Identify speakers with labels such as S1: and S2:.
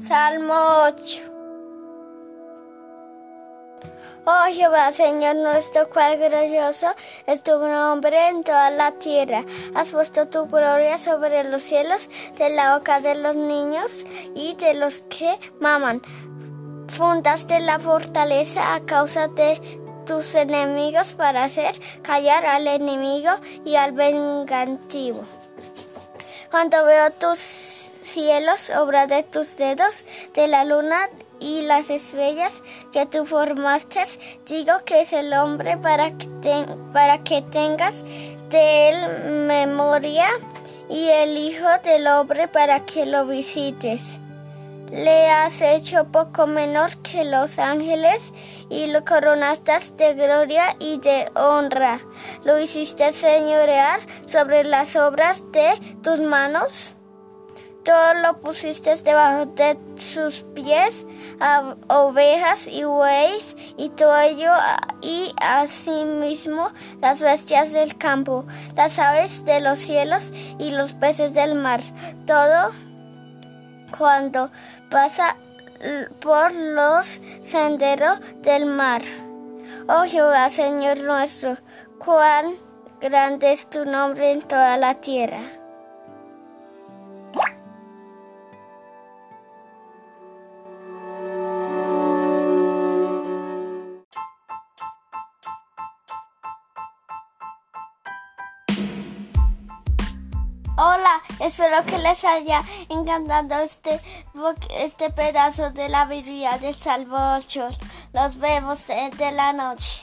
S1: Salmo 8. Oh Jehová, Señor nuestro, cuál glorioso es tu nombre en toda la tierra. Has puesto tu gloria sobre los cielos, de la boca de los niños y de los que maman. Fundaste la fortaleza a causa de tus enemigos para hacer callar al enemigo y al vengativo. Cuando veo tus cielos, obra de tus dedos, de la luna y las estrellas que tú formaste, digo que es el hombre para que, para que tengas de él memoria y el Hijo del Hombre para que lo visites. Le has hecho poco menor que los ángeles y lo coronaste de gloria y de honra. Lo hiciste señorear sobre las obras de tus manos todo lo pusiste debajo de sus pies, a ovejas y bueyes y todo ello, y asimismo las bestias del campo, las aves de los cielos y los peces del mar. Todo cuando pasa por los senderos del mar. Oh Jehová, Señor nuestro, cuán grande es tu nombre en toda la tierra. Hola, espero que les haya encantado este, este pedazo de la Biblia del Salvo 8. Los vemos de, de la noche.